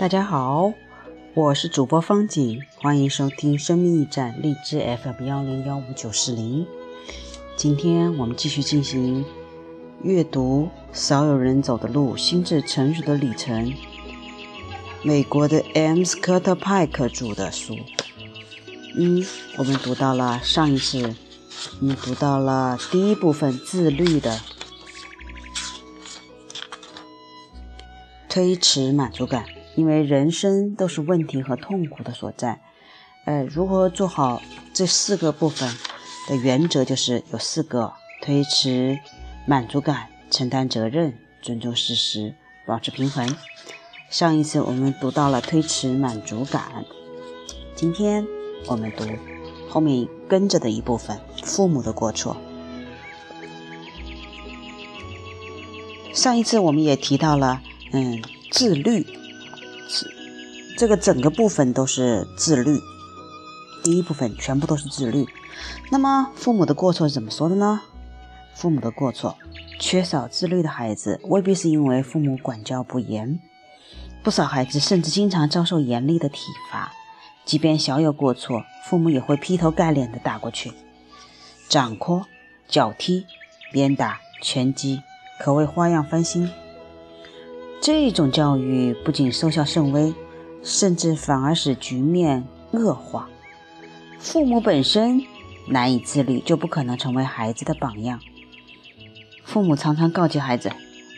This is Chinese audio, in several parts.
大家好，我是主播方景，欢迎收听生命驿站荔枝 FM 幺零幺五九四零。今天我们继续进行阅读《少有人走的路：心智成熟的里程》，美国的 M. 斯科特派克著的书。嗯，我们读到了上一次，我们读到了第一部分自律的推迟满足感。因为人生都是问题和痛苦的所在，呃，如何做好这四个部分的原则就是有四个：推迟满足感、承担责任、尊重事实、保持平衡。上一次我们读到了推迟满足感，今天我们读后面跟着的一部分：父母的过错。上一次我们也提到了，嗯，自律。这个整个部分都是自律，第一部分全部都是自律。那么父母的过错是怎么说的呢？父母的过错，缺少自律的孩子未必是因为父母管教不严，不少孩子甚至经常遭受严厉的体罚，即便小有过错，父母也会劈头盖脸的打过去，掌掴、脚踢、鞭打、拳击，可谓花样翻新。这种教育不仅收效甚微。甚至反而使局面恶化。父母本身难以自律，就不可能成为孩子的榜样。父母常常告诫孩子：“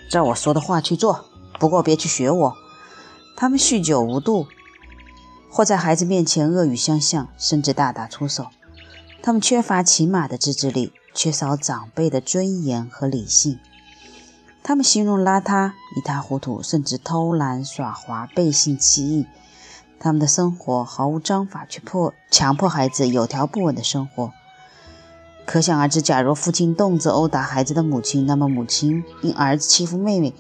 照我说的话去做，不过别去学我。”他们酗酒无度，或在孩子面前恶语相向，甚至大打出手。他们缺乏起码的自制力，缺少长辈的尊严和理性。他们形容邋遢、一塌糊涂，甚至偷懒耍滑、背信弃义。他们的生活毫无章法，却迫强迫孩子有条不紊的生活。可想而知，假如父亲动辄殴打孩子的母亲，那么母亲因儿子欺负妹妹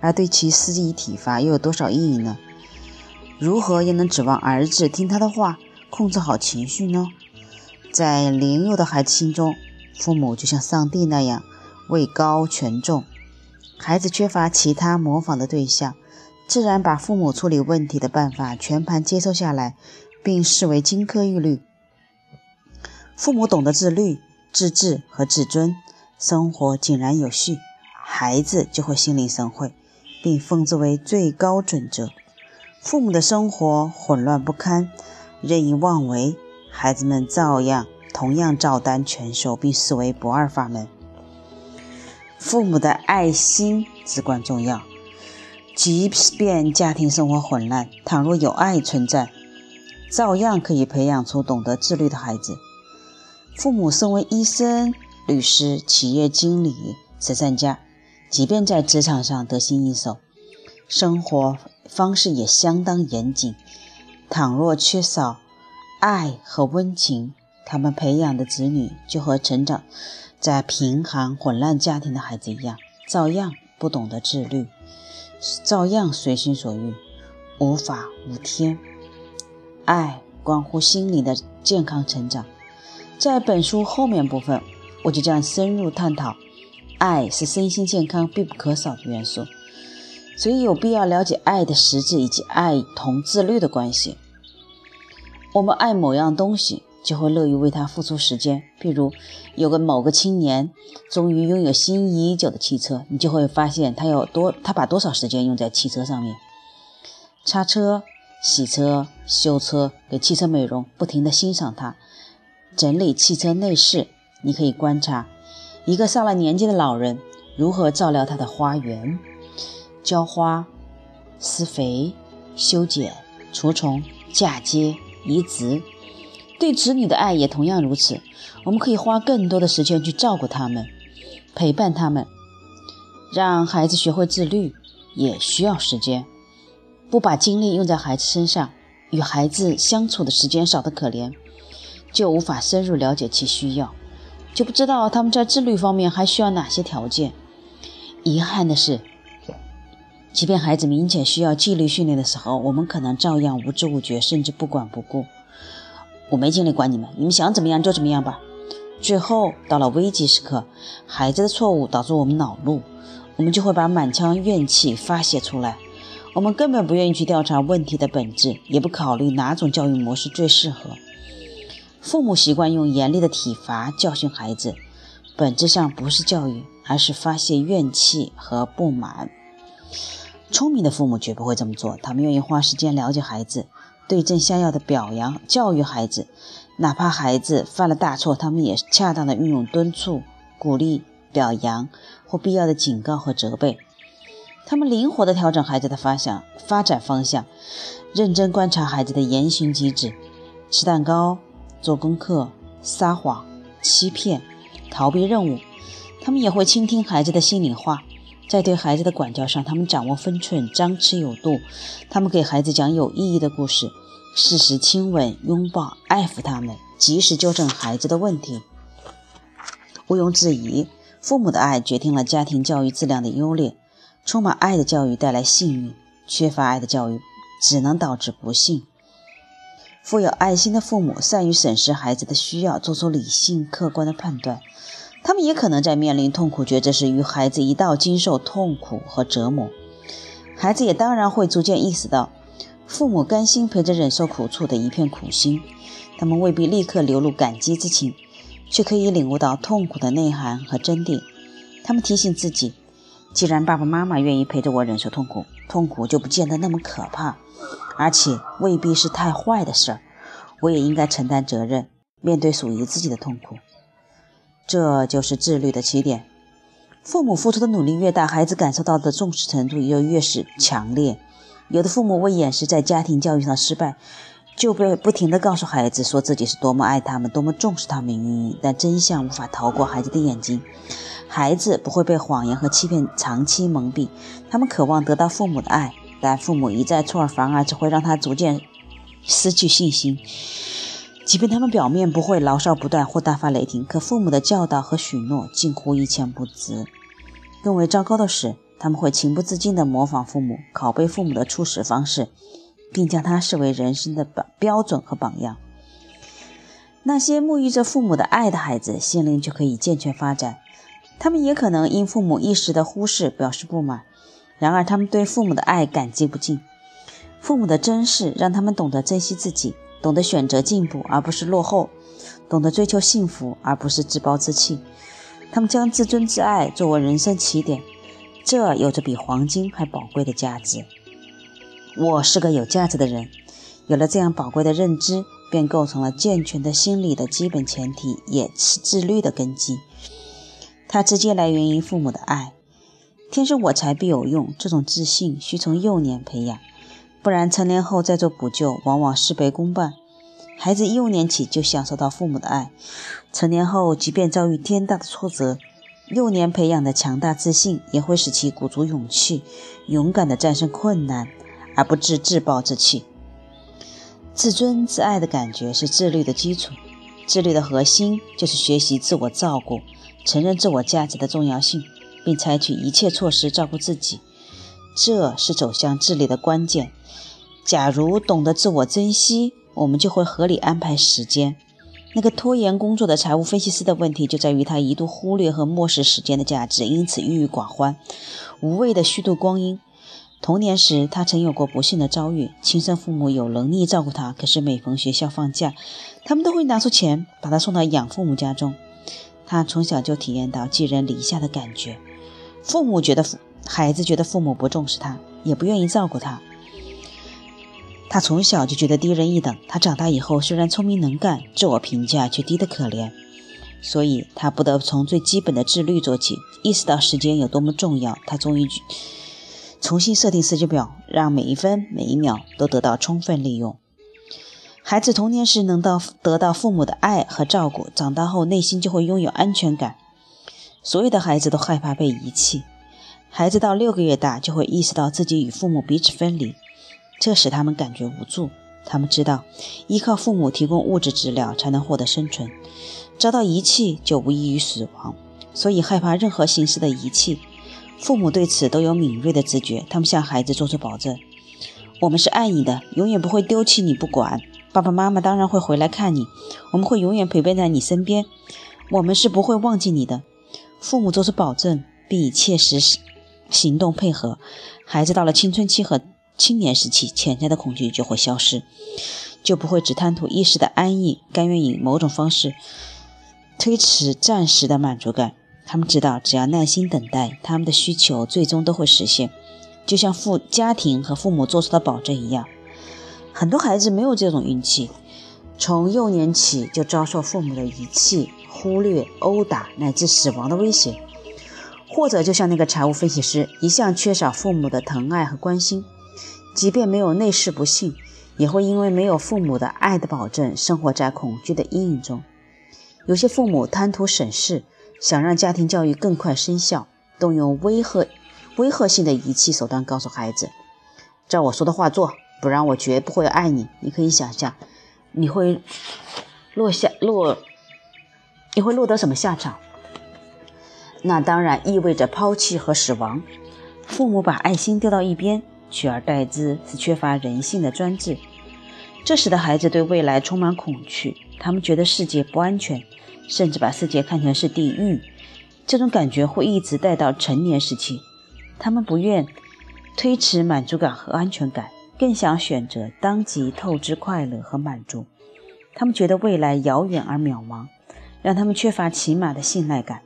而对其施以体罚，又有多少意义呢？如何又能指望儿子听他的话，控制好情绪呢？在年幼的孩子心中，父母就像上帝那样位高权重。孩子缺乏其他模仿的对象，自然把父母处理问题的办法全盘接受下来，并视为金科玉律。父母懂得自律、自治和自尊，生活井然有序，孩子就会心领神会，并奉之为最高准则。父母的生活混乱不堪、任意妄为，孩子们照样同样照单全收，并视为不二法门。父母的爱心至关重要，即便家庭生活混乱，倘若有爱存在，照样可以培养出懂得自律的孩子。父母身为医生、律师、企业经理、慈善家，即便在职场上得心应手，生活方式也相当严谨。倘若缺少爱和温情，他们培养的子女就和成长。在贫寒混乱家庭的孩子一样，照样不懂得自律，照样随心所欲，无法无天。爱关乎心灵的健康成长。在本书后面部分，我就将深入探讨，爱是身心健康必不可少的元素，所以有必要了解爱的实质以及爱同自律的关系。我们爱某样东西。就会乐于为他付出时间。譬如，有个某个青年终于拥有心仪已久的汽车，你就会发现他有多，他把多少时间用在汽车上面，擦车、洗车、修车，给汽车美容，不停地欣赏它，整理汽车内饰。你可以观察一个上了年纪的老人如何照料他的花园，浇花、施肥、修剪、除虫、嫁接、移植。对子女的爱也同样如此，我们可以花更多的时间去照顾他们，陪伴他们，让孩子学会自律也需要时间。不把精力用在孩子身上，与孩子相处的时间少得可怜，就无法深入了解其需要，就不知道他们在自律方面还需要哪些条件。遗憾的是，即便孩子明显需要纪律训练的时候，我们可能照样无知无觉，甚至不管不顾。我没精力管你们，你们想怎么样就怎么样吧。最后到了危急时刻，孩子的错误导致我们恼怒，我们就会把满腔怨气发泄出来。我们根本不愿意去调查问题的本质，也不考虑哪种教育模式最适合。父母习惯用严厉的体罚教训孩子，本质上不是教育，而是发泄怨气和不满。聪明的父母绝不会这么做，他们愿意花时间了解孩子，对症下药的表扬教育孩子，哪怕孩子犯了大错，他们也恰当的运用敦促、鼓励、表扬或必要的警告和责备。他们灵活地调整孩子的发向、发展方向，认真观察孩子的言行举止，吃蛋糕、做功课、撒谎、欺骗、逃避任务。他们也会倾听孩子的心里话。在对孩子的管教上，他们掌握分寸，张弛有度。他们给孩子讲有意义的故事，适时亲吻、拥抱、爱抚他们，及时纠正孩子的问题。毋庸置疑，父母的爱决定了家庭教育质量的优劣。充满爱的教育带来幸运，缺乏爱的教育只能导致不幸。富有爱心的父母善于审视孩子的需要，做出理性客观的判断。他们也可能在面临痛苦抉择时，与孩子一道经受痛苦和折磨。孩子也当然会逐渐意识到，父母甘心陪着忍受苦处的一片苦心。他们未必立刻流露感激之情，却可以领悟到痛苦的内涵和真谛。他们提醒自己，既然爸爸妈妈愿意陪着我忍受痛苦，痛苦就不见得那么可怕，而且未必是太坏的事儿。我也应该承担责任，面对属于自己的痛苦。这就是自律的起点。父母付出的努力越大，孩子感受到的重视程度也就越是强烈。有的父母为掩饰在家庭教育上的失败，就会不停地告诉孩子说自己是多么爱他们，多么重视他们。但真相无法逃过孩子的眼睛。孩子不会被谎言和欺骗长期蒙蔽，他们渴望得到父母的爱，但父母一再出尔反尔，只会让他逐渐失去信心。即便他们表面不会牢骚不断或大发雷霆，可父母的教导和许诺近乎一钱不值。更为糟糕的是，他们会情不自禁地模仿父母，拷贝父母的处事方式，并将它视为人生的标标准和榜样。那些沐浴着父母的爱的孩子，心灵就可以健全发展。他们也可能因父母一时的忽视表示不满，然而他们对父母的爱感激不尽。父母的珍视让他们懂得珍惜自己。懂得选择进步而不是落后，懂得追求幸福而不是自暴自弃。他们将自尊自爱作为人生起点，这有着比黄金还宝贵的价值。我是个有价值的人，有了这样宝贵的认知，便构成了健全的心理的基本前提，也是自律的根基。它直接来源于父母的爱。天生我材必有用，这种自信需从幼年培养。不然，成年后再做补救，往往事倍功半。孩子幼年起就享受到父母的爱，成年后即便遭遇天大的挫折，幼年培养的强大自信也会使其鼓足勇气，勇敢地战胜困难，而不致自暴自弃。自尊自爱的感觉是自律的基础，自律的核心就是学习自我照顾，承认自我价值的重要性，并采取一切措施照顾自己。这是走向自律的关键。假如懂得自我珍惜，我们就会合理安排时间。那个拖延工作的财务分析师的问题就在于他一度忽略和漠视时间的价值，因此郁郁寡欢，无谓的虚度光阴。童年时，他曾有过不幸的遭遇：亲生父母有能力照顾他，可是每逢学校放假，他们都会拿出钱把他送到养父母家中。他从小就体验到寄人篱下的感觉，父母觉得父。孩子觉得父母不重视他，也不愿意照顾他。他从小就觉得低人一等。他长大以后虽然聪明能干，自我评价却低得可怜，所以他不得不从最基本的自律做起。意识到时间有多么重要，他终于重新设定时间表，让每一分每一秒都得到充分利用。孩子童年时能到得到父母的爱和照顾，长大后内心就会拥有安全感。所有的孩子都害怕被遗弃。孩子到六个月大就会意识到自己与父母彼此分离，这使他们感觉无助。他们知道依靠父母提供物质资料才能获得生存，遭到遗弃就无异于死亡，所以害怕任何形式的遗弃。父母对此都有敏锐的直觉，他们向孩子做出保证：“我们是爱你的，永远不会丢弃你不管。爸爸妈妈当然会回来看你，我们会永远陪伴在你身边，我们是不会忘记你的。”父母做出保证，并以切实行动配合，孩子到了青春期和青年时期潜在的恐惧就会消失，就不会只贪图一时的安逸，甘愿以某种方式推迟暂时的满足感。他们知道，只要耐心等待，他们的需求最终都会实现，就像父家庭和父母做出的保证一样。很多孩子没有这种运气，从幼年起就遭受父母的遗弃、忽略、殴打乃至死亡的威胁，或者就像那个财务分析师，一向缺少父母的疼爱和关心，即便没有内饰不幸，也会因为没有父母的爱的保证，生活在恐惧的阴影中。有些父母贪图省事。想让家庭教育更快生效，动用威吓、威吓性的仪器手段告诉孩子：“照我说的话做，不然我绝不会爱你。”你可以想象，你会落下落，你会落得什么下场？那当然意味着抛弃和死亡。父母把爱心丢到一边，取而代之是缺乏人性的专制。这使得孩子对未来充满恐惧，他们觉得世界不安全。甚至把世界看成是地狱，这种感觉会一直带到成年时期。他们不愿推迟满足感和安全感，更想选择当即透支快乐和满足。他们觉得未来遥远而渺茫，让他们缺乏起码的信赖感。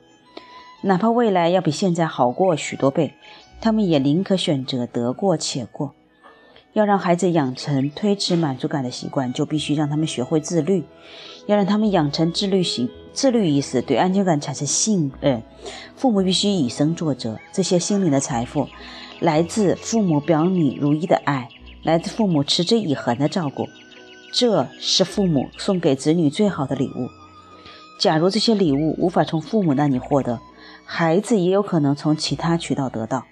哪怕未来要比现在好过许多倍，他们也宁可选择得过且过。要让孩子养成推迟满足感的习惯，就必须让他们学会自律。要让他们养成自律性、自律意识，对安全感产生信任。父母必须以身作则。这些心灵的财富，来自父母表里如一的爱，来自父母持之以恒的照顾。这是父母送给子女最好的礼物。假如这些礼物无法从父母那里获得，孩子也有可能从其他渠道得到。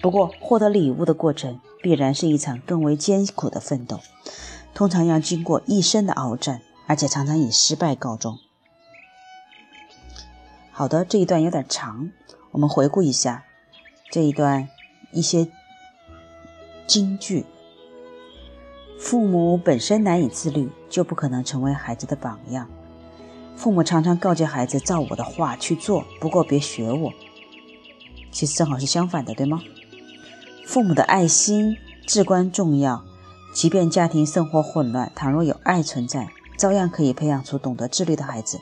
不过，获得礼物的过程必然是一场更为艰苦的奋斗，通常要经过一生的鏖战，而且常常以失败告终。好的，这一段有点长，我们回顾一下这一段一些金句：父母本身难以自律，就不可能成为孩子的榜样。父母常常告诫孩子照我的话去做，不过别学我。其实正好是相反的，对吗？父母的爱心至关重要，即便家庭生活混乱，倘若有爱存在，照样可以培养出懂得自律的孩子。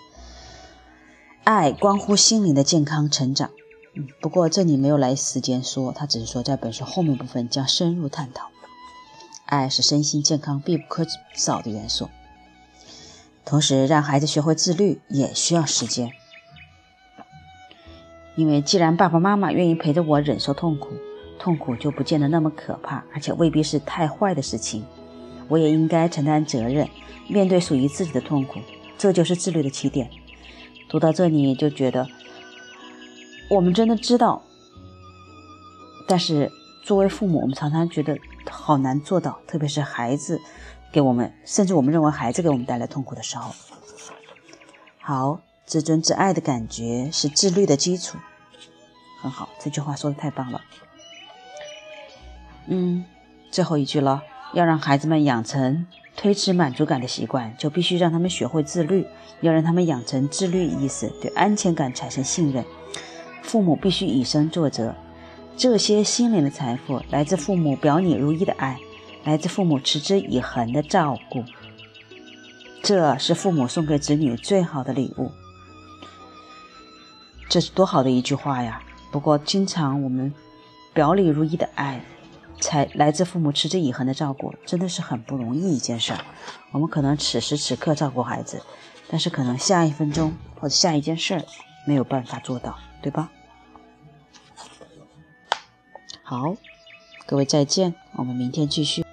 爱关乎心灵的健康成长。嗯，不过这里没有来时间说，他只是说在本书后面部分将深入探讨。爱是身心健康必不可少的元素，同时让孩子学会自律也需要时间，因为既然爸爸妈妈愿意陪着我忍受痛苦。痛苦就不见得那么可怕，而且未必是太坏的事情。我也应该承担责任，面对属于自己的痛苦，这就是自律的起点。读到这里就觉得，我们真的知道，但是作为父母，我们常常觉得好难做到，特别是孩子给我们，甚至我们认为孩子给我们带来痛苦的时候。好，自尊自爱的感觉是自律的基础，很好，这句话说的太棒了。嗯，最后一句了。要让孩子们养成推迟满足感的习惯，就必须让他们学会自律。要让他们养成自律意识，对安全感产生信任。父母必须以身作则。这些心灵的财富来自父母表里如一的爱，来自父母持之以恒的照顾。这是父母送给子女最好的礼物。这是多好的一句话呀！不过，经常我们表里如一的爱。才来自父母持之以恒的照顾，真的是很不容易一件事儿。我们可能此时此刻照顾孩子，但是可能下一分钟或者下一件事儿没有办法做到，对吧？好，各位再见，我们明天继续。